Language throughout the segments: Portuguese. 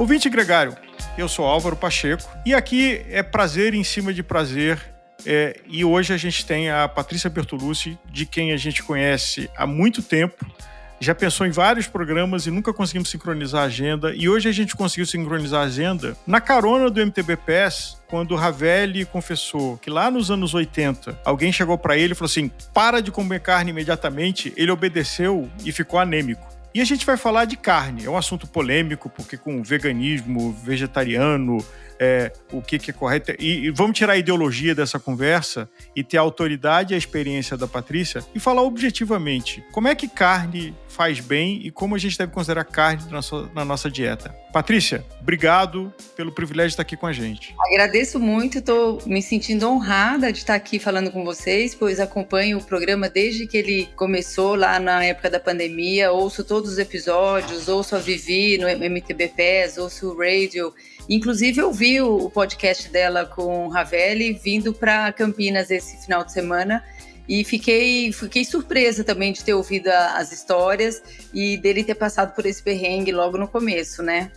Ouvinte gregário, eu sou Álvaro Pacheco e aqui é prazer em cima de prazer. É, e hoje a gente tem a Patrícia Bertolucci, de quem a gente conhece há muito tempo, já pensou em vários programas e nunca conseguimos sincronizar a agenda. E hoje a gente conseguiu sincronizar a agenda na carona do MTB PES, quando o Ravelli confessou que lá nos anos 80 alguém chegou para ele e falou assim: para de comer carne imediatamente. Ele obedeceu e ficou anêmico. E a gente vai falar de carne. É um assunto polêmico, porque com veganismo, vegetariano, é, o que, que, é correto. E, e, vamos tirar a ideologia dessa conversa e ter a autoridade e a experiência da Patrícia e falar objetivamente como é que carne faz bem e como a gente deve considerar carne na, na nossa dieta. Patrícia, obrigado pelo privilégio de estar aqui com a gente. Agradeço muito, estou me sentindo honrada de estar aqui falando com vocês, pois acompanho o programa desde que ele começou lá na época da pandemia, ouço todos os episódios, ouço a Vivi no MTB PES, ouço o Radio Inclusive, eu o podcast dela com Ravelli vindo para Campinas esse final de semana e fiquei, fiquei surpresa também de ter ouvido as histórias e dele ter passado por esse perrengue logo no começo, né?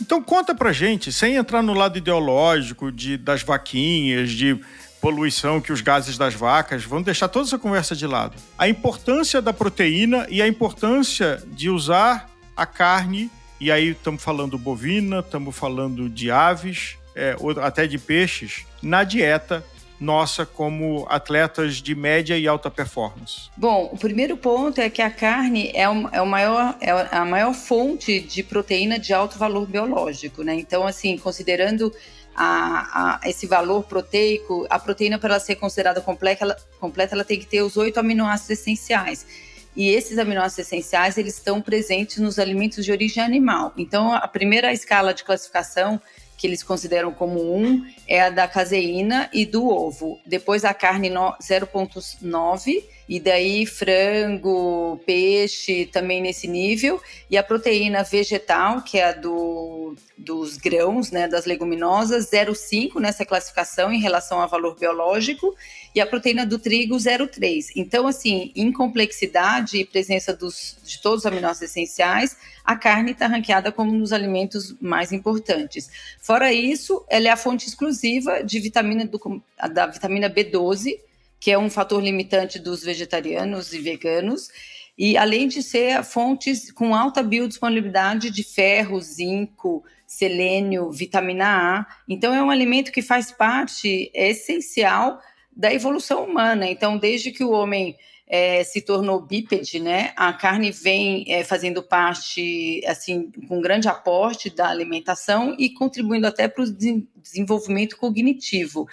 Então conta pra gente, sem entrar no lado ideológico de, das vaquinhas, de poluição que os gases das vacas, vamos deixar toda essa conversa de lado. A importância da proteína e a importância de usar a carne e aí estamos falando bovina, estamos falando de aves, é, até de peixes, na dieta nossa como atletas de média e alta performance? Bom, o primeiro ponto é que a carne é, o, é, o maior, é a maior fonte de proteína de alto valor biológico, né? Então, assim, considerando a, a, esse valor proteico, a proteína, para ela ser considerada completa ela, completa, ela tem que ter os oito aminoácidos essenciais. E esses aminoácidos essenciais, eles estão presentes nos alimentos de origem animal. Então, a primeira escala de classificação que eles consideram como um é a da caseína e do ovo. Depois a carne 0,9 e daí frango, peixe também nesse nível, e a proteína vegetal, que é a do, dos grãos, né, das leguminosas, 0,5 nessa classificação em relação ao valor biológico, e a proteína do trigo 0,3. Então, assim, em complexidade e presença dos, de todos os aminoácidos essenciais, a carne está ranqueada como um dos alimentos mais importantes. Fora isso, ela é a fonte exclusiva de vitamina do, da vitamina B12, que é um fator limitante dos vegetarianos e veganos, e além de ser fontes com alta biodisponibilidade de ferro, zinco, selênio, vitamina A. Então, é um alimento que faz parte essencial da evolução humana. Então, desde que o homem é, se tornou bípede, né? A carne vem é, fazendo parte, assim, com grande aporte da alimentação e contribuindo até para o desenvolvimento cognitivo.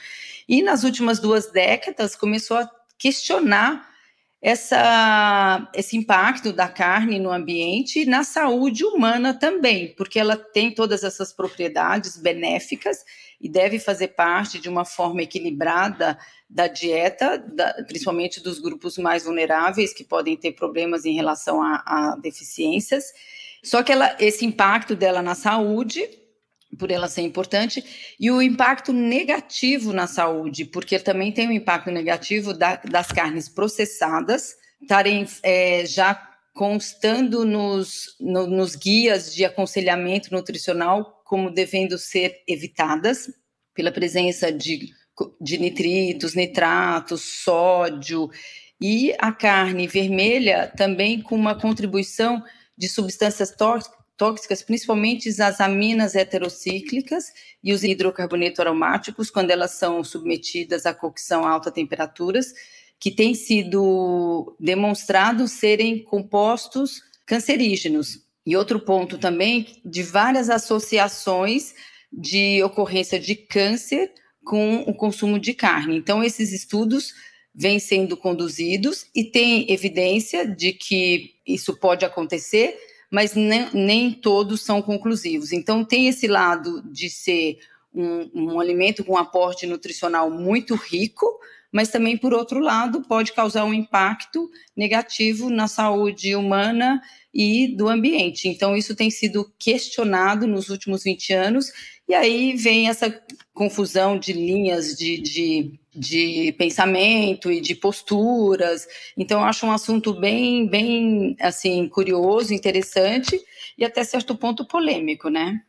E nas últimas duas décadas começou a questionar essa, esse impacto da carne no ambiente e na saúde humana também, porque ela tem todas essas propriedades benéficas e deve fazer parte de uma forma equilibrada da dieta, da, principalmente dos grupos mais vulneráveis que podem ter problemas em relação a, a deficiências. Só que ela, esse impacto dela na saúde, por ela ser importante, e o impacto negativo na saúde, porque também tem um impacto negativo da, das carnes processadas estarem é, já constando nos, no, nos guias de aconselhamento nutricional como devendo ser evitadas pela presença de de nitritos, nitratos, sódio e a carne vermelha também com uma contribuição de substâncias tóxicas, principalmente as aminas heterocíclicas e os hidrocarbonetos aromáticos, quando elas são submetidas à cocção a altas temperaturas, que têm sido demonstrados serem compostos cancerígenos. E outro ponto também de várias associações de ocorrência de câncer com o consumo de carne. Então, esses estudos vêm sendo conduzidos e tem evidência de que isso pode acontecer, mas nem, nem todos são conclusivos. Então, tem esse lado de ser um, um alimento com aporte nutricional muito rico, mas também, por outro lado, pode causar um impacto negativo na saúde humana e do ambiente. Então, isso tem sido questionado nos últimos 20 anos e aí vem essa confusão de linhas de, de, de pensamento e de posturas. Então, eu acho um assunto bem, bem assim, curioso, interessante e até certo ponto polêmico, né?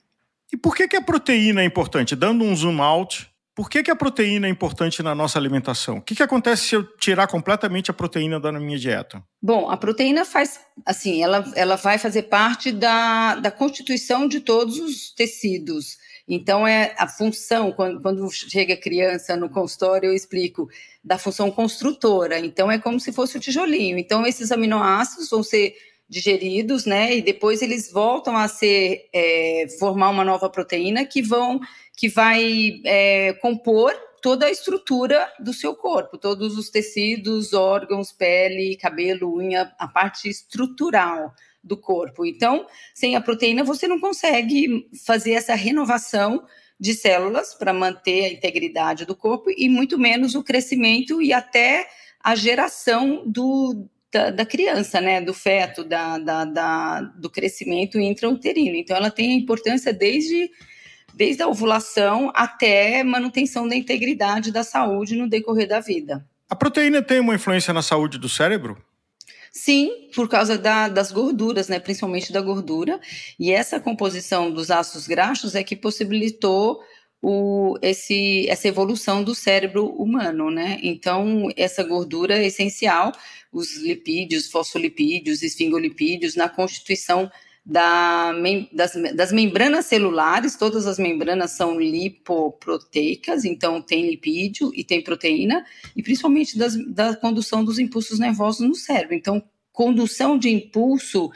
E por que, que a proteína é importante? Dando um zoom out, por que, que a proteína é importante na nossa alimentação? O que, que acontece se eu tirar completamente a proteína da minha dieta? Bom, a proteína faz, assim, ela, ela vai fazer parte da, da constituição de todos os tecidos. Então, é a função, quando, quando chega criança no consultório, eu explico, da função construtora. Então, é como se fosse o tijolinho. Então, esses aminoácidos vão ser digeridos, né? E depois eles voltam a ser, é, formar uma nova proteína que vão, que vai é, compor toda a estrutura do seu corpo, todos os tecidos, órgãos, pele, cabelo, unha, a parte estrutural do corpo. Então, sem a proteína, você não consegue fazer essa renovação de células para manter a integridade do corpo e muito menos o crescimento e até a geração do, da, da criança, né, do feto, da, da, da, do crescimento intrauterino. Então, ela tem importância desde, desde a ovulação até manutenção da integridade da saúde no decorrer da vida. A proteína tem uma influência na saúde do cérebro? Sim, por causa da, das gorduras, né? principalmente da gordura. E essa composição dos ácidos graxos é que possibilitou o, esse, essa evolução do cérebro humano, né? Então, essa gordura é essencial, os lipídios, fosfolipídios, esfingolipídios, na constituição da, das, das, membranas celulares, todas as membranas são lipoproteicas, então tem lipídio e tem proteína, e principalmente das, da condução dos impulsos nervosos no cérebro. Então, condução de impulso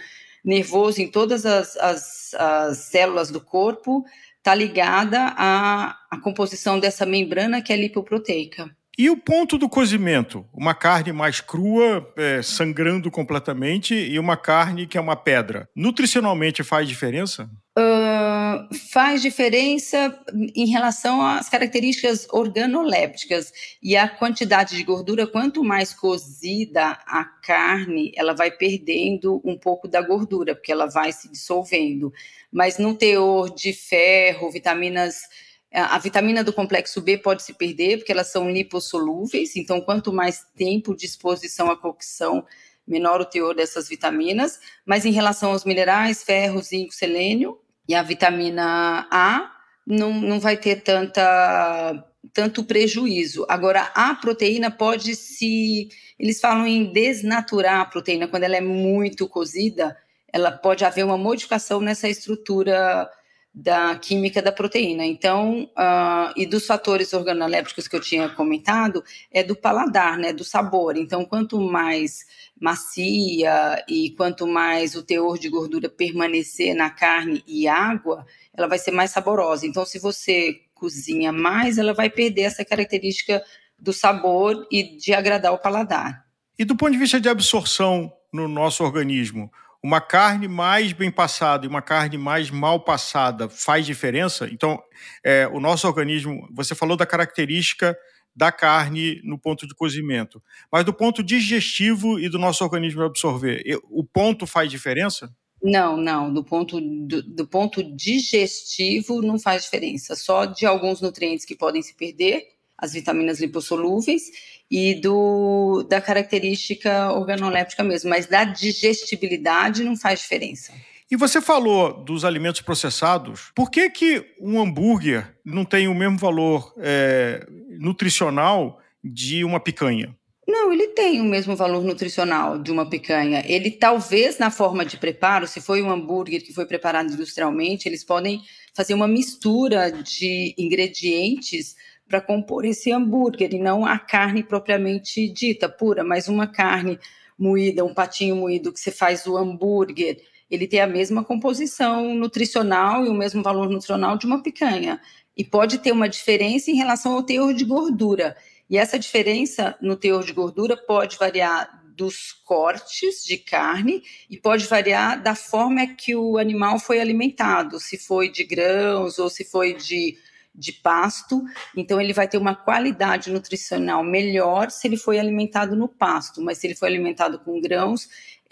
nervoso em todas as, as, as células do corpo está ligada à, à composição dessa membrana que é lipoproteica. E o ponto do cozimento? Uma carne mais crua, é, sangrando completamente, e uma carne que é uma pedra. Nutricionalmente faz diferença? Uh, faz diferença em relação às características organolépticas e a quantidade de gordura. Quanto mais cozida a carne, ela vai perdendo um pouco da gordura, porque ela vai se dissolvendo. Mas no teor de ferro, vitaminas a vitamina do complexo B pode se perder porque elas são lipossolúveis, então quanto mais tempo de exposição à cocção, menor o teor dessas vitaminas. Mas em relação aos minerais, ferro, zinco, selênio e a vitamina A, não, não vai ter tanta, tanto prejuízo. Agora, a proteína pode se. Eles falam em desnaturar a proteína, quando ela é muito cozida, ela pode haver uma modificação nessa estrutura da química da proteína. Então, uh, e dos fatores organolépticos que eu tinha comentado, é do paladar, né, do sabor. Então, quanto mais macia e quanto mais o teor de gordura permanecer na carne e água, ela vai ser mais saborosa. Então, se você cozinha mais, ela vai perder essa característica do sabor e de agradar o paladar. E do ponto de vista de absorção no nosso organismo, uma carne mais bem passada e uma carne mais mal passada faz diferença? Então, é, o nosso organismo, você falou da característica da carne no ponto de cozimento, mas do ponto digestivo e do nosso organismo absorver, o ponto faz diferença? Não, não. Do ponto, do, do, ponto digestivo não faz diferença. Só de alguns nutrientes que podem se perder, as vitaminas lipossolúveis, e do, da característica organoléptica mesmo, mas da digestibilidade não faz diferença. E você falou dos alimentos processados. Por que, que um hambúrguer não tem o mesmo valor é, nutricional de uma picanha? Não, ele tem o mesmo valor nutricional de uma picanha. Ele talvez na forma de preparo, se foi um hambúrguer que foi preparado industrialmente, eles podem fazer uma mistura de ingredientes para compor esse hambúrguer e não a carne propriamente dita, pura, mas uma carne moída, um patinho moído que você faz o hambúrguer, ele tem a mesma composição nutricional e o mesmo valor nutricional de uma picanha. E pode ter uma diferença em relação ao teor de gordura. E essa diferença no teor de gordura pode variar dos cortes de carne e pode variar da forma que o animal foi alimentado, se foi de grãos ou se foi de de pasto, então ele vai ter uma qualidade nutricional melhor se ele foi alimentado no pasto, mas se ele foi alimentado com grãos,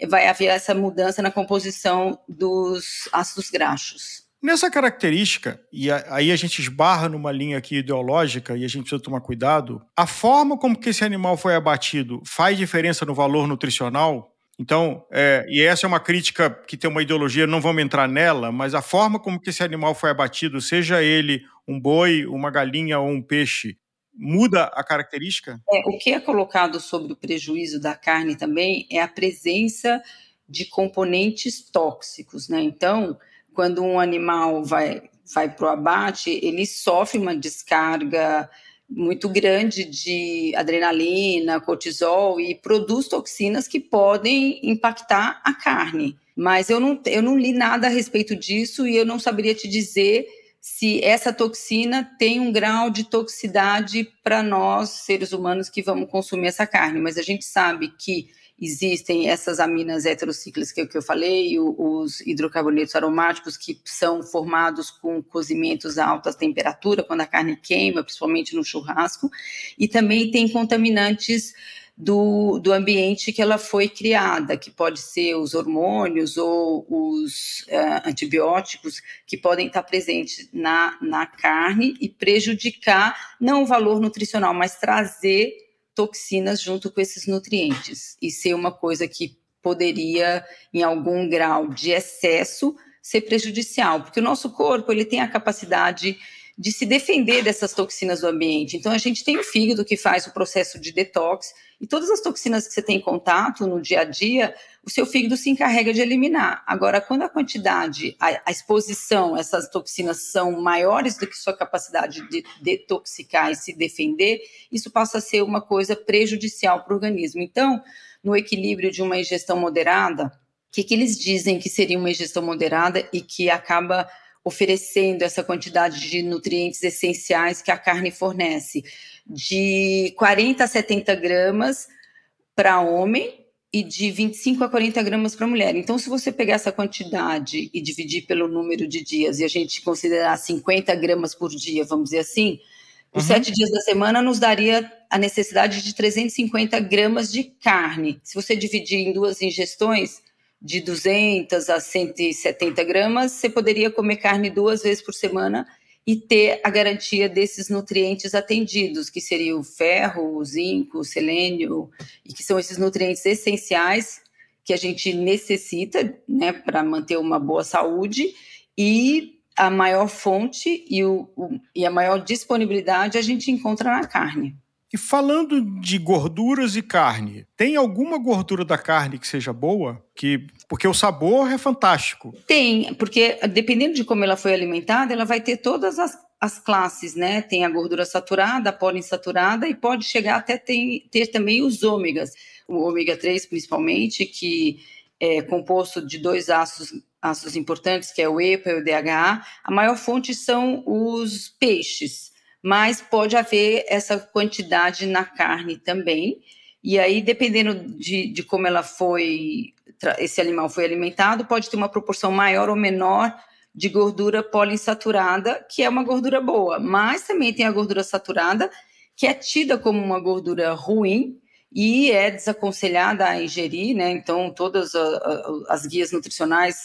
vai haver essa mudança na composição dos ácidos graxos. Nessa característica, e aí a gente esbarra numa linha aqui ideológica e a gente precisa tomar cuidado, a forma como que esse animal foi abatido faz diferença no valor nutricional? Então, é, e essa é uma crítica que tem uma ideologia, não vamos entrar nela, mas a forma como que esse animal foi abatido, seja ele um boi, uma galinha ou um peixe, muda a característica? É, o que é colocado sobre o prejuízo da carne também é a presença de componentes tóxicos, né? Então, quando um animal vai, vai para o abate, ele sofre uma descarga muito grande de adrenalina, cortisol e produz toxinas que podem impactar a carne. Mas eu não, eu não li nada a respeito disso e eu não saberia te dizer se essa toxina tem um grau de toxicidade para nós, seres humanos, que vamos consumir essa carne. Mas a gente sabe que existem essas aminas heterocíclicas que, eu falei, os hidrocarbonetos aromáticos que são formados com cozimentos a alta temperatura, quando a carne queima, principalmente no churrasco, e também tem contaminantes do, do ambiente que ela foi criada, que pode ser os hormônios ou os uh, antibióticos que podem estar presentes na, na carne e prejudicar não o valor nutricional, mas trazer toxinas junto com esses nutrientes. E ser uma coisa que poderia, em algum grau de excesso, ser prejudicial, porque o nosso corpo ele tem a capacidade de se defender dessas toxinas do ambiente. Então, a gente tem o fígado que faz o processo de detox, e todas as toxinas que você tem em contato no dia a dia, o seu fígado se encarrega de eliminar. Agora, quando a quantidade, a, a exposição, essas toxinas são maiores do que sua capacidade de detoxicar e se defender, isso passa a ser uma coisa prejudicial para o organismo. Então, no equilíbrio de uma ingestão moderada, o que, que eles dizem que seria uma ingestão moderada e que acaba oferecendo essa quantidade de nutrientes essenciais que a carne fornece, de 40 a 70 gramas para homem e de 25 a 40 gramas para mulher. Então, se você pegar essa quantidade e dividir pelo número de dias e a gente considerar 50 gramas por dia, vamos dizer assim, os uhum. sete dias da semana nos daria a necessidade de 350 gramas de carne. Se você dividir em duas ingestões, de 200 a 170 gramas, você poderia comer carne duas vezes por semana e ter a garantia desses nutrientes atendidos, que seria o ferro, o zinco, o selênio, e que são esses nutrientes essenciais que a gente necessita né, para manter uma boa saúde e a maior fonte e, o, o, e a maior disponibilidade a gente encontra na carne. E falando de gorduras e carne, tem alguma gordura da carne que seja boa? Que porque o sabor é fantástico. Tem, porque dependendo de como ela foi alimentada, ela vai ter todas as, as classes, né? Tem a gordura saturada, a poliinsaturada e pode chegar até ter, ter também os ômegas, o ômega 3 principalmente, que é composto de dois ácidos ácidos importantes, que é o EPA e o DHA. A maior fonte são os peixes mas pode haver essa quantidade na carne também. E aí, dependendo de, de como ela foi, esse animal foi alimentado, pode ter uma proporção maior ou menor de gordura poliinsaturada, que é uma gordura boa, mas também tem a gordura saturada, que é tida como uma gordura ruim e é desaconselhada a ingerir, né? Então, todas as guias nutricionais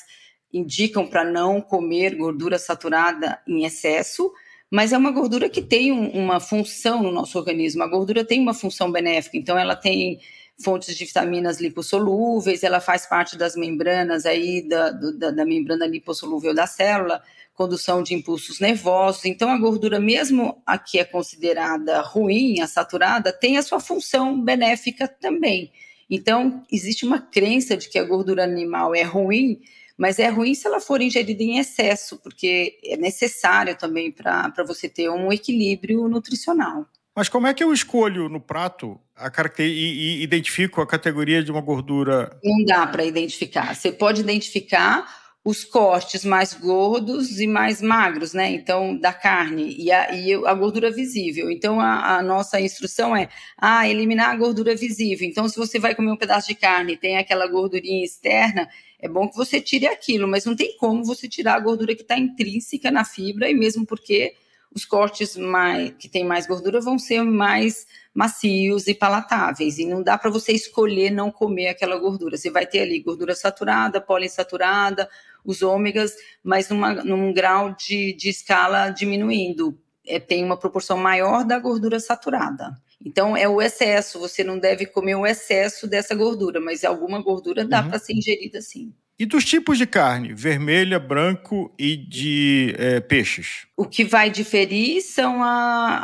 indicam para não comer gordura saturada em excesso, mas é uma gordura que tem um, uma função no nosso organismo. A gordura tem uma função benéfica, então ela tem fontes de vitaminas lipossolúveis, ela faz parte das membranas aí da, da, da membrana lipossolúvel da célula, condução de impulsos nervosos. Então, a gordura, mesmo a que é considerada ruim, a saturada, tem a sua função benéfica também. Então, existe uma crença de que a gordura animal é ruim, mas é ruim se ela for ingerida em excesso, porque é necessário também para você ter um equilíbrio nutricional. Mas como é que eu escolho no prato a caracter... e, e identifico a categoria de uma gordura? Não dá para identificar. Você pode identificar os cortes mais gordos e mais magros, né? Então, da carne e a, e a gordura visível. Então, a, a, nossa instrução é ah, eliminar a gordura visível. Então, se você vai comer um pedaço de carne e tem aquela gordurinha externa, é bom que você tire aquilo, mas não tem como você tirar a gordura que está intrínseca na fibra, e mesmo porque os cortes mais, que têm mais gordura vão ser mais macios e palatáveis, e não dá para você escolher não comer aquela gordura. Você vai ter ali gordura saturada, poliinsaturada, os ômegas, mas numa, num grau de, de escala diminuindo. É, tem uma proporção maior da gordura saturada. Então é o excesso, você não deve comer o excesso dessa gordura, mas alguma gordura dá uhum. para ser ingerida sim. E dos tipos de carne, vermelha, branco e de é, peixes? O que vai diferir são a,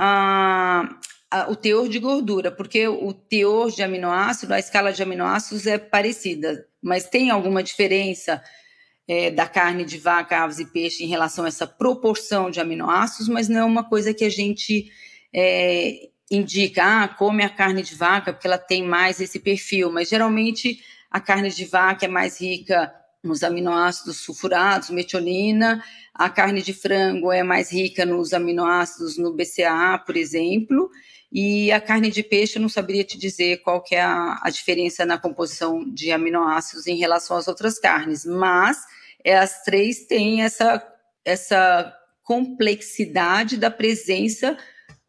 a, a, o teor de gordura, porque o teor de aminoácido, a escala de aminoácidos é parecida, mas tem alguma diferença é, da carne de vaca, aves e peixe em relação a essa proporção de aminoácidos, mas não é uma coisa que a gente é, indica, ah, come a carne de vaca porque ela tem mais esse perfil, mas geralmente a carne de vaca é mais rica nos aminoácidos sulfurados, metionina, a carne de frango é mais rica nos aminoácidos no BCAA, por exemplo, e a carne de peixe eu não saberia te dizer qual que é a, a diferença na composição de aminoácidos em relação às outras carnes, mas é, as três têm essa, essa complexidade da presença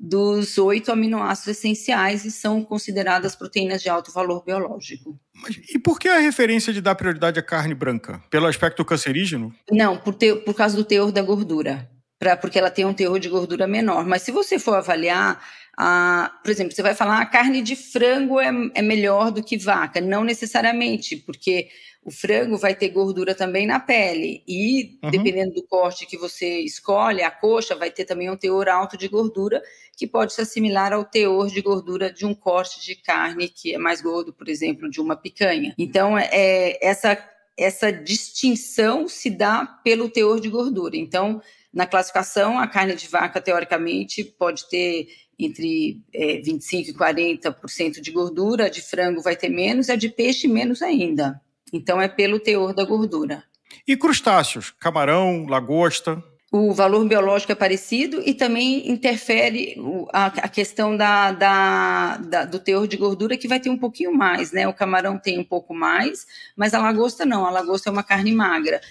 dos oito aminoácidos essenciais e são consideradas proteínas de alto valor biológico. Mas, e por que a referência de dar prioridade à carne branca? Pelo aspecto cancerígeno? Não, por, te, por causa do teor da gordura. Pra, porque ela tem um teor de gordura menor. Mas se você for avaliar, a, por exemplo, você vai falar a carne de frango é, é melhor do que vaca. Não necessariamente, porque o frango vai ter gordura também na pele e uhum. dependendo do corte que você escolhe, a coxa vai ter também um teor alto de gordura que pode se assimilar ao teor de gordura de um corte de carne que é mais gordo, por exemplo, de uma picanha. Então, é, essa essa distinção se dá pelo teor de gordura. Então, na classificação, a carne de vaca, teoricamente, pode ter entre é, 25% e 40% de gordura, a de frango vai ter menos, e a de peixe menos ainda. Então é pelo teor da gordura. E crustáceos? Camarão, lagosta? O valor biológico é parecido e também interfere a, questão da, da, da, do teor de gordura, que vai ter um pouquinho mais, né? O camarão tem um pouco mais, mas a lagosta não. A lagosta é uma carne magra.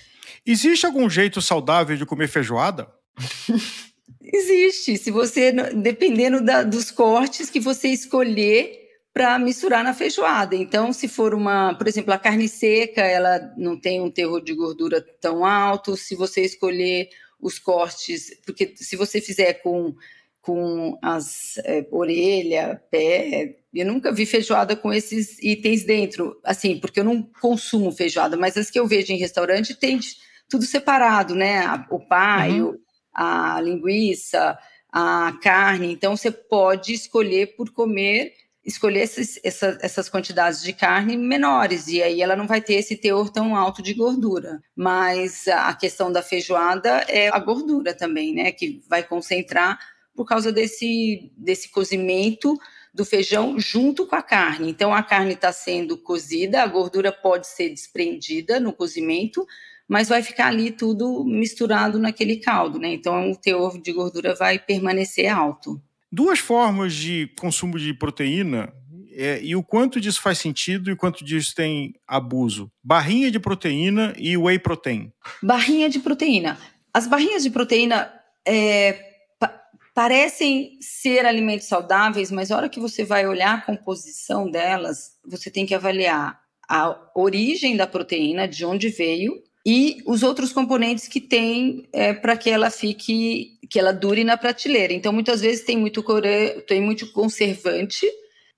Existe algum jeito saudável de comer feijoada? Existe. Se você, dependendo da, dos cortes que você escolher, para misturar na feijoada. Então, se for uma, por exemplo, a carne seca, ela não tem um teor de gordura tão alto. Se você escolher os cortes, porque se você fizer com com as é, orelha, pé, eu nunca vi feijoada com esses itens dentro, assim, porque eu não consumo feijoada, mas as que eu vejo em restaurante tem tudo separado, né? O paio, uhum. a linguiça, a carne. Então você pode escolher por comer escolher esses, essa, essas quantidades de carne menores, e aí ela não vai ter esse teor tão alto de gordura. Mas a questão da feijoada é a gordura também, né? Que vai concentrar por causa desse, desse cozimento do feijão junto com a carne. Então a carne está sendo cozida, a gordura pode ser desprendida no cozimento, mas vai ficar ali tudo misturado naquele caldo, né? Então o teor de gordura vai permanecer alto duas formas de consumo de proteína é, e o quanto disso faz sentido e quanto disso tem abuso. Barrinha de proteína e whey protein. Barrinha de proteína. As barrinhas de proteína é, pa parecem ser alimentos saudáveis, mas a hora que você vai olhar a composição delas, você tem que avaliar a origem da proteína, de onde veio, e os outros componentes que tem é, para que ela fique, que ela dure na prateleira. Então, muitas vezes tem muito, core... tem muito conservante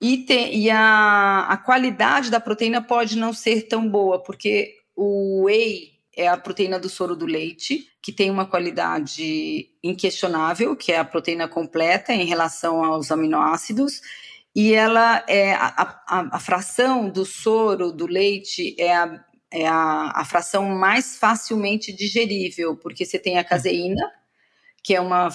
e, tem, e a, a qualidade da proteína pode não ser tão boa, porque o whey é a proteína do soro do leite, que tem uma qualidade inquestionável, que é a proteína completa em relação aos aminoácidos, e ela é a, a, a fração do soro do leite é a é a, a fração mais facilmente digerível, porque você tem a caseína, que é uma,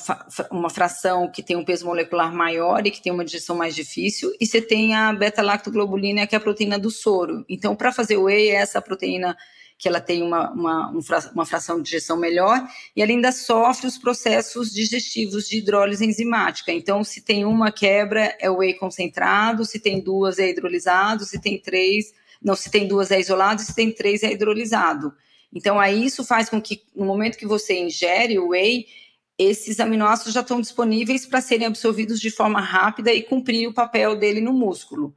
uma fração que tem um peso molecular maior e que tem uma digestão mais difícil, e você tem a beta-lactoglobulina, que é a proteína do soro. Então, para fazer o whey, é essa proteína que ela tem uma, uma, uma fração de digestão melhor, e ela ainda sofre os processos digestivos de hidrólise enzimática. Então, se tem uma quebra, é o whey concentrado, se tem duas, é hidrolisado, se tem três, não, se tem duas é isolado, se tem três é hidrolisado. Então, aí isso faz com que no momento que você ingere o whey, esses aminoácidos já estão disponíveis para serem absorvidos de forma rápida e cumprir o papel dele no músculo.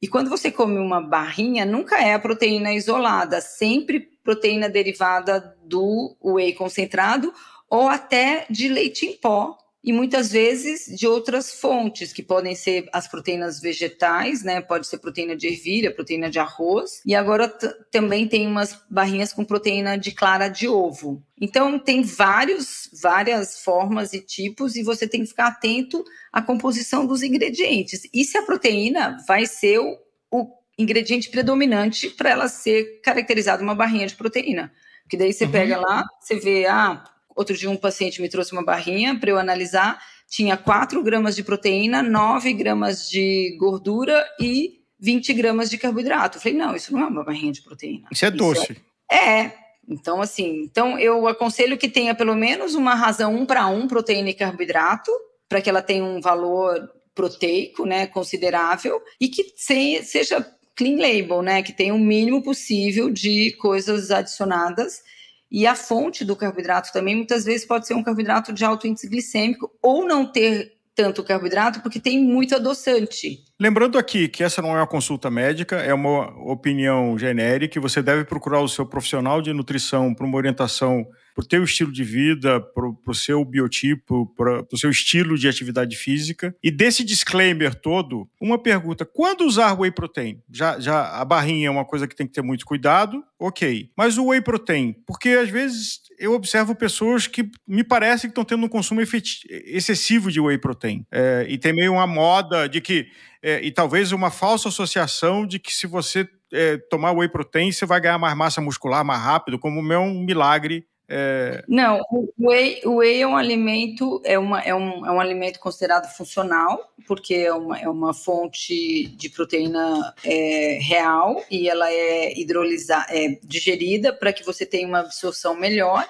E quando você come uma barrinha, nunca é a proteína isolada, sempre proteína derivada do whey concentrado ou até de leite em pó, e muitas vezes de outras fontes, que podem ser as proteínas vegetais, né? Pode ser proteína de ervilha, proteína de arroz. E agora também tem umas barrinhas com proteína de clara de ovo. Então tem vários, várias formas e tipos, e você tem que ficar atento à composição dos ingredientes. E se a proteína vai ser o, o ingrediente predominante para ela ser caracterizada uma barrinha de proteína. Porque daí você uhum. pega lá, você vê, ah, Outro dia um paciente me trouxe uma barrinha para eu analisar, tinha 4 gramas de proteína, 9 gramas de gordura e 20 gramas de carboidrato. Eu falei, não, isso não é uma barrinha de proteína. Isso é doce. Isso é, é. Então, assim, então eu aconselho que tenha pelo menos uma razão um para um proteína e carboidrato, para que ela tenha um valor proteico, né, considerável, e que seja clean label, né, que tenha o mínimo possível de coisas adicionadas e a fonte do carboidrato também muitas vezes pode ser um carboidrato de alto índice glicêmico ou não ter tanto carboidrato porque tem muito adoçante. Lembrando aqui que essa não é uma consulta médica, é uma opinião genérica você deve procurar o seu profissional de nutrição para uma orientação para o teu estilo de vida, para o seu biotipo, para o seu estilo de atividade física. E desse disclaimer todo, uma pergunta: quando usar whey protein? Já, já a barrinha é uma coisa que tem que ter muito cuidado, ok. Mas o whey protein, porque às vezes eu observo pessoas que me parece que estão tendo um consumo excessivo de whey protein. É, e tem meio uma moda de que. É, e talvez uma falsa associação de que se você é, tomar whey protein, você vai ganhar mais massa muscular mais rápido, como é um milagre é... Não, o whey, o whey é um alimento, é, uma, é, um, é um alimento considerado funcional, porque é uma, é uma fonte de proteína é, real e ela é hidrolisada, é digerida para que você tenha uma absorção melhor.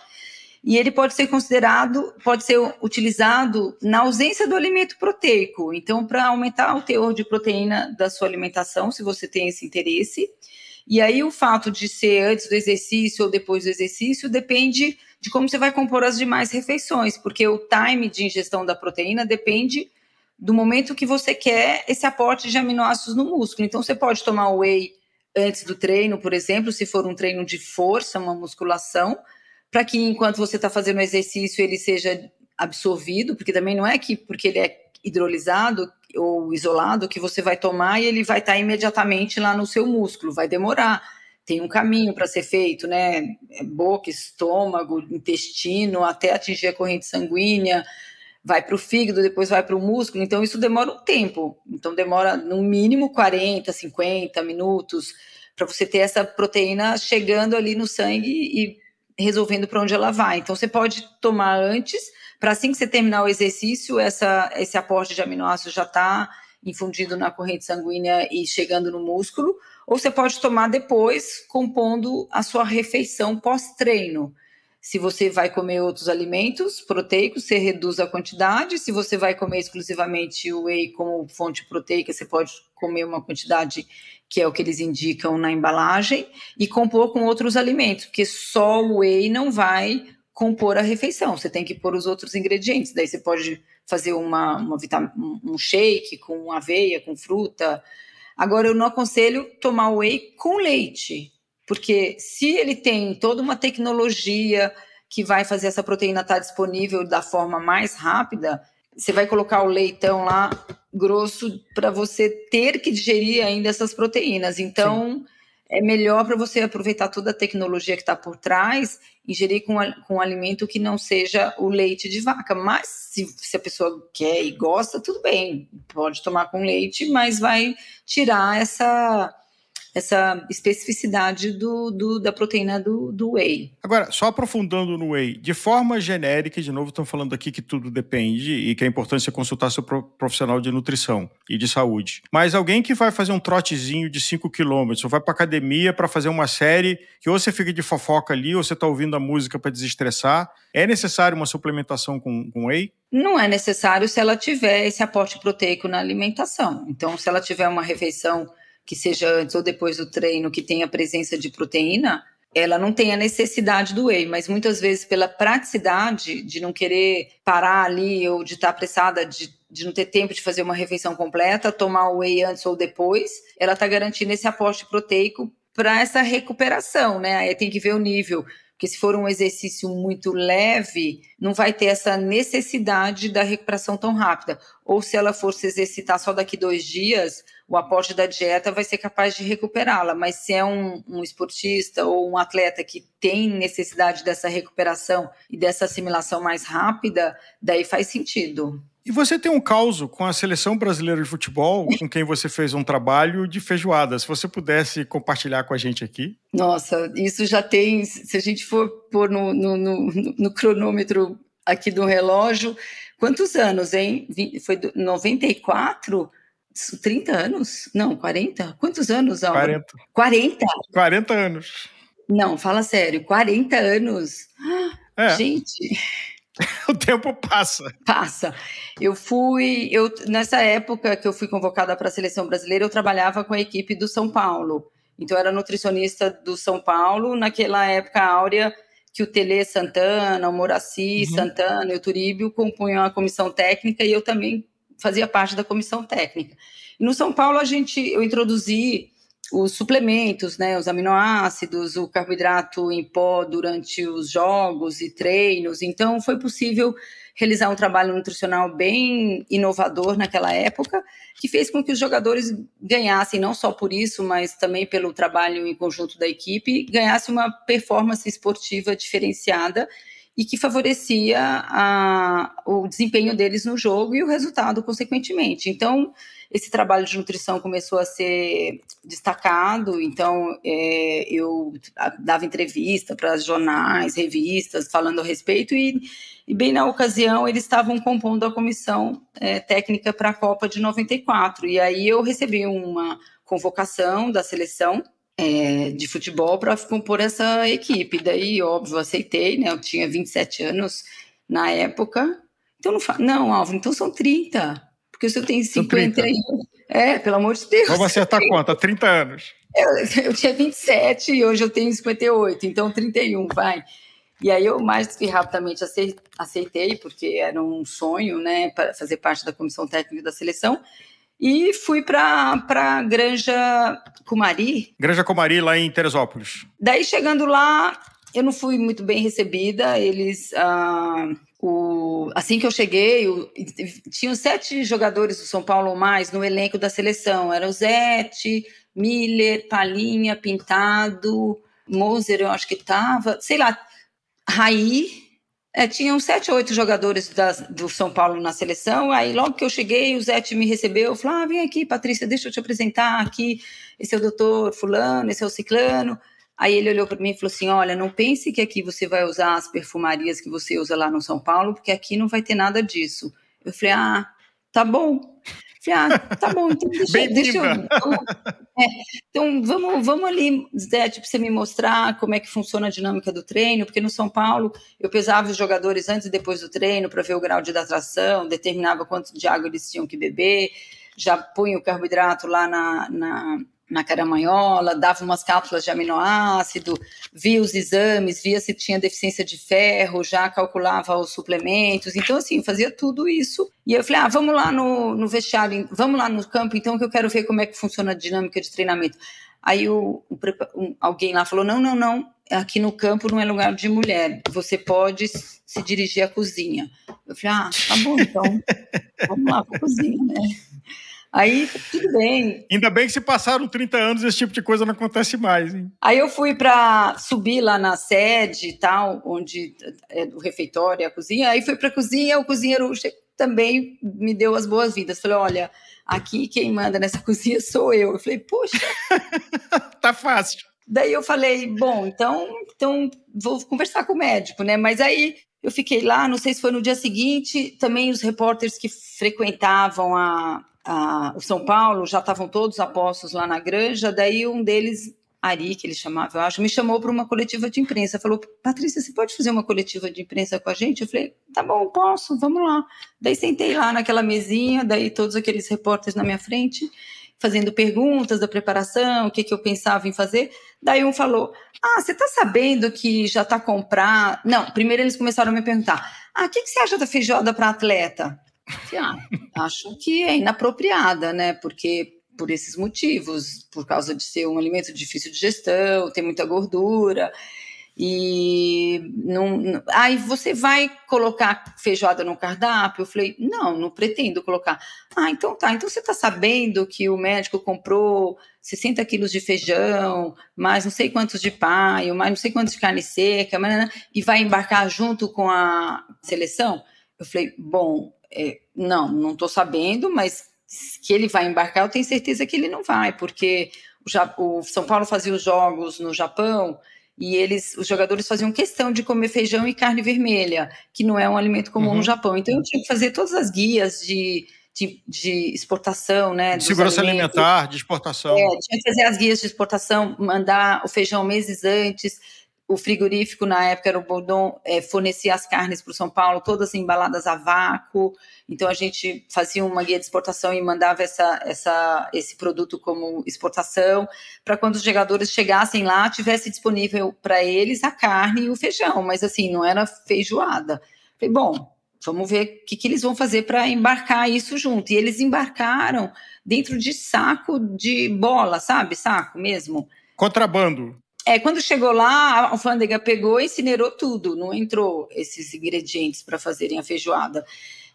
E ele pode ser considerado, pode ser utilizado na ausência do alimento proteico. Então, para aumentar o teor de proteína da sua alimentação, se você tem esse interesse. E aí o fato de ser antes do exercício ou depois do exercício depende de como você vai compor as demais refeições, porque o time de ingestão da proteína depende do momento que você quer esse aporte de aminoácidos no músculo. Então você pode tomar whey antes do treino, por exemplo, se for um treino de força, uma musculação, para que enquanto você está fazendo o exercício ele seja absorvido, porque também não é que porque ele é hidrolisado ou isolado que você vai tomar e ele vai estar tá imediatamente lá no seu músculo, vai demorar. Tem um caminho para ser feito, né? É boca, estômago, intestino, até atingir a corrente sanguínea, vai para o fígado, depois vai para o músculo. Então, isso demora um tempo. Então, demora no mínimo 40, 50 minutos para você ter essa proteína chegando ali no sangue e resolvendo para onde ela vai. Então, você pode tomar antes para assim que você terminar o exercício, essa, esse aporte de aminoácidos já está infundido na corrente sanguínea e chegando no músculo, ou você pode tomar depois, compondo a sua refeição pós-treino. Se você vai comer outros alimentos proteicos, você reduz a quantidade. Se você vai comer exclusivamente o whey como fonte proteica, você pode comer uma quantidade que é o que eles indicam na embalagem, e compor com outros alimentos, porque só o whey não vai compor a refeição. Você tem que pôr os outros ingredientes. Daí você pode fazer uma, uma um shake com aveia, com fruta. Agora, eu não aconselho tomar whey com leite, porque se ele tem toda uma tecnologia que vai fazer essa proteína estar disponível da forma mais rápida, você vai colocar o leitão lá grosso para você ter que digerir ainda essas proteínas. Então. Sim é melhor para você aproveitar toda a tecnologia que está por trás, ingerir com, com um alimento que não seja o leite de vaca. Mas se, se a pessoa quer e gosta, tudo bem, pode tomar com leite, mas vai tirar essa essa especificidade do, do, da proteína do, do whey. Agora, só aprofundando no whey, de forma genérica, de novo, estamos falando aqui que tudo depende e que é importante você consultar seu profissional de nutrição e de saúde. Mas alguém que vai fazer um trotezinho de 5 quilômetros, ou vai para academia para fazer uma série que ou você fica de fofoca ali, ou você está ouvindo a música para desestressar, é necessário uma suplementação com, com whey? Não é necessário se ela tiver esse aporte proteico na alimentação. Então, se ela tiver uma refeição que seja antes ou depois do treino, que tenha presença de proteína, ela não tem a necessidade do whey, mas muitas vezes pela praticidade de não querer parar ali ou de estar apressada, de, de não ter tempo de fazer uma refeição completa, tomar o whey antes ou depois, ela está garantindo esse aporte proteico para essa recuperação, né? Aí tem que ver o nível Porque se for um exercício muito leve, não vai ter essa necessidade da recuperação tão rápida. Ou se ela for se exercitar só daqui dois dias, o aporte da dieta vai ser capaz de recuperá-la. Mas se é um, um esportista ou um atleta que tem necessidade dessa recuperação e dessa assimilação mais rápida, daí faz sentido. E você tem um caos com a seleção brasileira de futebol, com quem você fez um trabalho de feijoada. Se você pudesse compartilhar com a gente aqui. Nossa, isso já tem. Se a gente for pôr no, no, no, no cronômetro aqui do relógio, quantos anos, hein? Foi 94? 30 anos? Não, 40? Quantos anos, Álvaro? 40. 40? 40 anos. Não, fala sério, 40 anos. É. Gente. o tempo passa. Passa. Eu fui, eu nessa época que eu fui convocada para a seleção brasileira, eu trabalhava com a equipe do São Paulo. Então eu era nutricionista do São Paulo naquela época áurea que o Tele Santana, o Moraci uhum. Santana e o Turíbio compunham a comissão técnica e eu também fazia parte da comissão técnica. E no São Paulo a gente eu introduzi os suplementos, né, os aminoácidos, o carboidrato em pó durante os jogos e treinos. Então, foi possível realizar um trabalho nutricional bem inovador naquela época, que fez com que os jogadores ganhassem, não só por isso, mas também pelo trabalho em conjunto da equipe, ganhasse uma performance esportiva diferenciada e que favorecia a, o desempenho deles no jogo e o resultado, consequentemente. Então, esse trabalho de nutrição começou a ser destacado, então é, eu dava entrevista para jornais, revistas, falando a respeito, e, e, bem na ocasião eles estavam compondo a comissão é, técnica para a Copa de 94, e aí eu recebi uma convocação da seleção é, de futebol para compor essa equipe. Daí, óbvio, aceitei, né? Eu tinha 27 anos na época. Então não fa... Não, Álvaro, então são 30. Porque o senhor tem 51. É, pelo amor de Deus. Vamos acertar quanto? 30 anos. Eu, eu tinha 27 e hoje eu tenho 58, então 31, vai. E aí eu mais que rapidamente aceitei, porque era um sonho, né, para fazer parte da comissão técnica da seleção. E fui para a Granja Comari. Granja Comari, lá em Teresópolis. Daí, chegando lá, eu não fui muito bem recebida. Eles ah, o, assim que eu cheguei, o, tinham sete jogadores do São Paulo ou mais no elenco da seleção. Era o Zete, Miller, Palinha, Pintado, Moser, eu acho que estava, sei lá, Raí. É, tinham sete ou oito jogadores do São Paulo na seleção. Aí, logo que eu cheguei, o Zete me recebeu. Falou: ah, vem aqui, Patrícia, deixa eu te apresentar aqui. Esse é o doutor Fulano, esse é o Ciclano. Aí ele olhou para mim e falou assim: Olha, não pense que aqui você vai usar as perfumarias que você usa lá no São Paulo, porque aqui não vai ter nada disso. Eu falei: Ah, tá bom. Falei, ah, tá bom, então deixa, deixa eu. Vamos, é, então vamos, vamos ali, Zé, para você me mostrar como é que funciona a dinâmica do treino, porque no São Paulo eu pesava os jogadores antes e depois do treino para ver o grau de hidratação, determinava quanto de água eles tinham que beber, já punha o carboidrato lá na, na na caramanhola, dava umas cápsulas de aminoácido, via os exames, via se tinha deficiência de ferro, já calculava os suplementos. Então, assim, fazia tudo isso. E eu falei, ah, vamos lá no, no vestiário, vamos lá no campo, então, que eu quero ver como é que funciona a dinâmica de treinamento. Aí o, o, um, alguém lá falou, não, não, não, aqui no campo não é lugar de mulher, você pode se dirigir à cozinha. Eu falei, ah, tá bom, então, vamos lá para a cozinha, né? Aí, tudo bem. Ainda bem que se passaram 30 anos esse tipo de coisa não acontece mais, hein? Aí eu fui para subir lá na sede e tal, onde é o refeitório e a cozinha. Aí fui para a cozinha, o cozinheiro também me deu as boas-vindas. Falei, olha, aqui quem manda nessa cozinha sou eu. Eu falei, poxa. tá fácil. Daí eu falei, bom, então, então vou conversar com o médico, né? Mas aí eu fiquei lá, não sei se foi no dia seguinte, também os repórteres que frequentavam a, o São Paulo, já estavam todos apostos lá na granja, daí um deles, Ari, que ele chamava, eu acho, me chamou para uma coletiva de imprensa, falou, Patrícia, você pode fazer uma coletiva de imprensa com a gente? Eu falei, tá bom, posso, vamos lá. Daí sentei lá naquela mesinha, daí todos aqueles repórteres na minha frente, fazendo perguntas da preparação, o que, que eu pensava em fazer. Daí um falou: Ah, você está sabendo que já está comprado? Não, primeiro eles começaram a me perguntar: Ah, o que, que você acha da feijoada para atleta? Ah, acho que é inapropriada, né? Porque por esses motivos, por causa de ser um alimento difícil de gestão, tem muita gordura. E não, aí você vai colocar feijoada no cardápio? Eu falei, não, não pretendo colocar. Ah, então tá. Então você está sabendo que o médico comprou 60 quilos de feijão, mais não sei quantos de paio, mais não sei quantos de carne seca, e vai embarcar junto com a seleção? Eu falei, bom, é, não, não estou sabendo, mas que ele vai embarcar, eu tenho certeza que ele não vai, porque o, o São Paulo fazia os jogos no Japão e eles, os jogadores faziam questão de comer feijão e carne vermelha, que não é um alimento comum uhum. no Japão. Então eu tinha que fazer todas as guias de, de, de exportação, né? De segurança alimentos. alimentar, de exportação. É, tinha que fazer as guias de exportação, mandar o feijão meses antes, o frigorífico na época era o Bordon, é, fornecia as carnes para o São Paulo, todas embaladas a vácuo. Então a gente fazia uma guia de exportação e mandava essa, essa, esse produto como exportação, para quando os jogadores chegassem lá, tivesse disponível para eles a carne e o feijão, mas assim, não era feijoada. Falei, bom, vamos ver o que, que eles vão fazer para embarcar isso junto. E eles embarcaram dentro de saco de bola, sabe? Saco mesmo. Contrabando. É, quando chegou lá, a alfândega pegou e incinerou tudo, não entrou esses ingredientes para fazerem a feijoada.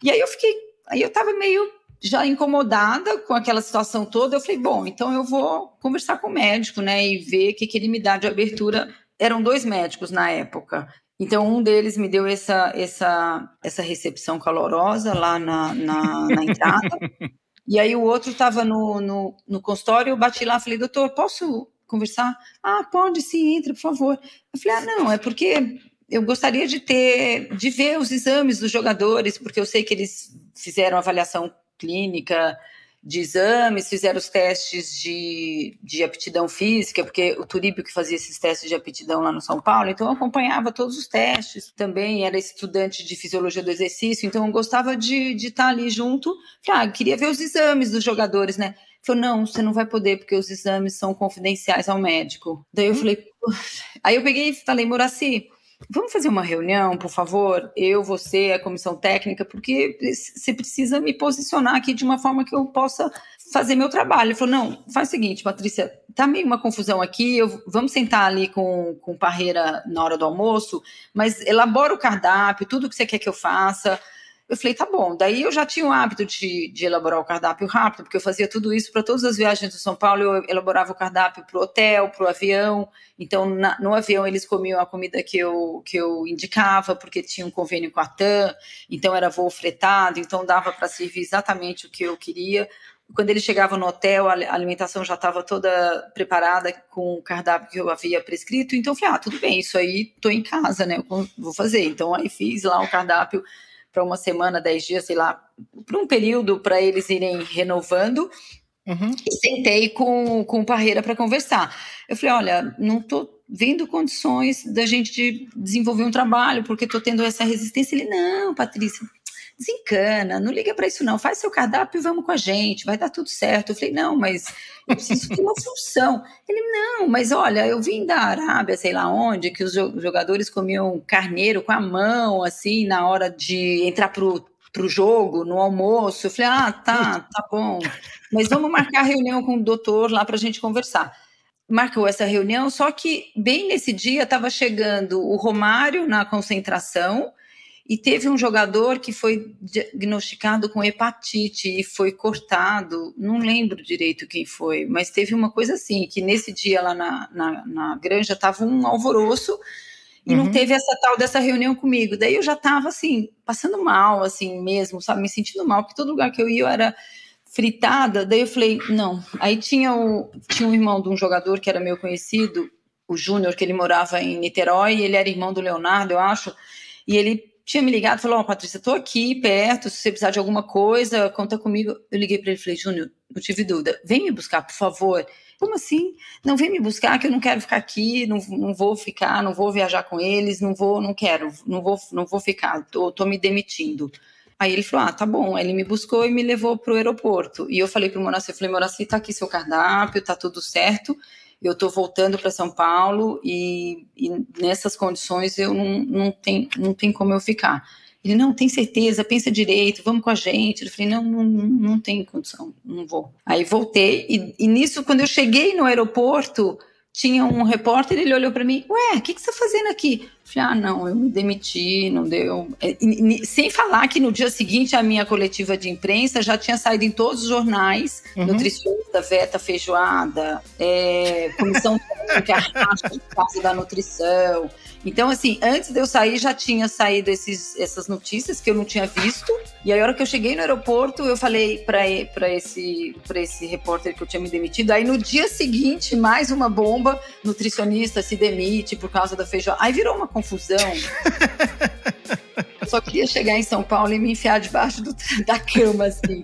E aí eu fiquei, aí eu estava meio já incomodada com aquela situação toda. Eu falei, bom, então eu vou conversar com o médico, né, e ver o que, que ele me dá de abertura. Eram dois médicos na época. Então, um deles me deu essa, essa, essa recepção calorosa lá na, na, na entrada. e aí o outro estava no, no, no consultório, eu bati lá e falei, doutor, posso conversar? Ah, pode sim, entra, por favor. Eu falei, ah, não, é porque eu gostaria de ter, de ver os exames dos jogadores, porque eu sei que eles fizeram avaliação clínica de exames, fizeram os testes de, de aptidão física, porque o Turíbio que fazia esses testes de aptidão lá no São Paulo, então eu acompanhava todos os testes, também era estudante de fisiologia do exercício, então eu gostava de, de estar ali junto, ah, queria ver os exames dos jogadores, né? Falou, não, você não vai poder, porque os exames são confidenciais ao médico. Daí eu hum. falei, aí eu peguei e falei, Moraci, vamos fazer uma reunião, por favor? Eu, você, a comissão técnica, porque você precisa me posicionar aqui de uma forma que eu possa fazer meu trabalho. Ele falou, não, faz o seguinte, Patrícia, tá meio uma confusão aqui, eu, vamos sentar ali com, com Parreira na hora do almoço, mas elabora o cardápio, tudo que você quer que eu faça, eu falei, tá bom. Daí eu já tinha o hábito de, de elaborar o cardápio rápido, porque eu fazia tudo isso para todas as viagens do São Paulo. Eu elaborava o cardápio para o hotel, para o avião. Então, na, no avião, eles comiam a comida que eu, que eu indicava, porque tinha um convênio com a TAM. Então, era voo fretado. Então, dava para servir exatamente o que eu queria. Quando eles chegavam no hotel, a alimentação já estava toda preparada com o cardápio que eu havia prescrito. Então, eu falei, ah, tudo bem, isso aí estou em casa, né? Eu vou fazer. Então, aí fiz lá o cardápio para uma semana, dez dias, sei lá, para um período para eles irem renovando. Uhum. E sentei com, com o Parreira para conversar. Eu falei: olha, não estou vendo condições da gente de desenvolver um trabalho, porque estou tendo essa resistência. Ele: não, Patrícia, desencana, não liga para isso não, faz seu cardápio e vamos com a gente, vai dar tudo certo. Eu falei, não, mas eu preciso ter uma função. Ele, não, mas olha, eu vim da Arábia, sei lá onde, que os jogadores comiam carneiro com a mão, assim, na hora de entrar pro para o jogo, no almoço. Eu falei, ah, tá, tá bom. Mas vamos marcar reunião com o doutor lá para a gente conversar. Marcou essa reunião, só que bem nesse dia estava chegando o Romário na concentração e teve um jogador que foi diagnosticado com hepatite e foi cortado, não lembro direito quem foi, mas teve uma coisa assim, que nesse dia lá na, na, na granja estava um alvoroço e uhum. não teve essa tal dessa reunião comigo. Daí eu já estava assim, passando mal, assim mesmo, sabe, me sentindo mal, porque todo lugar que eu ia eu era fritada. Daí eu falei, não. Aí tinha, o, tinha um irmão de um jogador que era meu conhecido, o Júnior, que ele morava em Niterói, ele era irmão do Leonardo, eu acho, e ele tinha me ligado, falou: oh, Patrícia, tô aqui perto, se você precisar de alguma coisa, conta comigo. Eu liguei para ele e falei: Júnior, eu tive dúvida, vem me buscar, por favor. Como assim? Não vem me buscar, que eu não quero ficar aqui, não, não vou ficar, não vou viajar com eles, não vou, não quero, não vou, não vou ficar, tô, tô me demitindo. Aí ele falou: Ah, tá bom. Aí ele me buscou e me levou pro aeroporto. E eu falei pro Moraci, eu falei, Moraci, tá aqui seu cardápio, tá tudo certo eu estou voltando para São Paulo e, e, nessas condições eu não, não, tem, não tem como eu ficar. Ele, não, tem certeza, pensa direito, vamos com a gente. Eu falei, não, não, não tem condição, não vou. Aí voltei, e, e nisso, quando eu cheguei no aeroporto, tinha um repórter, ele olhou para mim, ué, o que, que você está fazendo aqui? Falei, ah, não, eu me demiti, não deu. É, sem falar que no dia seguinte a minha coletiva de imprensa já tinha saído em todos os jornais, uhum. nutricionista, veta feijoada, é, comissão que arrasta de casa da nutrição. Então, assim, antes de eu sair, já tinha saído esses, essas notícias que eu não tinha visto. E aí, a hora que eu cheguei no aeroporto, eu falei para esse, esse repórter que eu tinha me demitido. Aí, no dia seguinte, mais uma bomba: nutricionista se demite por causa da feijoada. Aí virou uma confusão. Eu só queria chegar em São Paulo e me enfiar debaixo do, da cama, assim.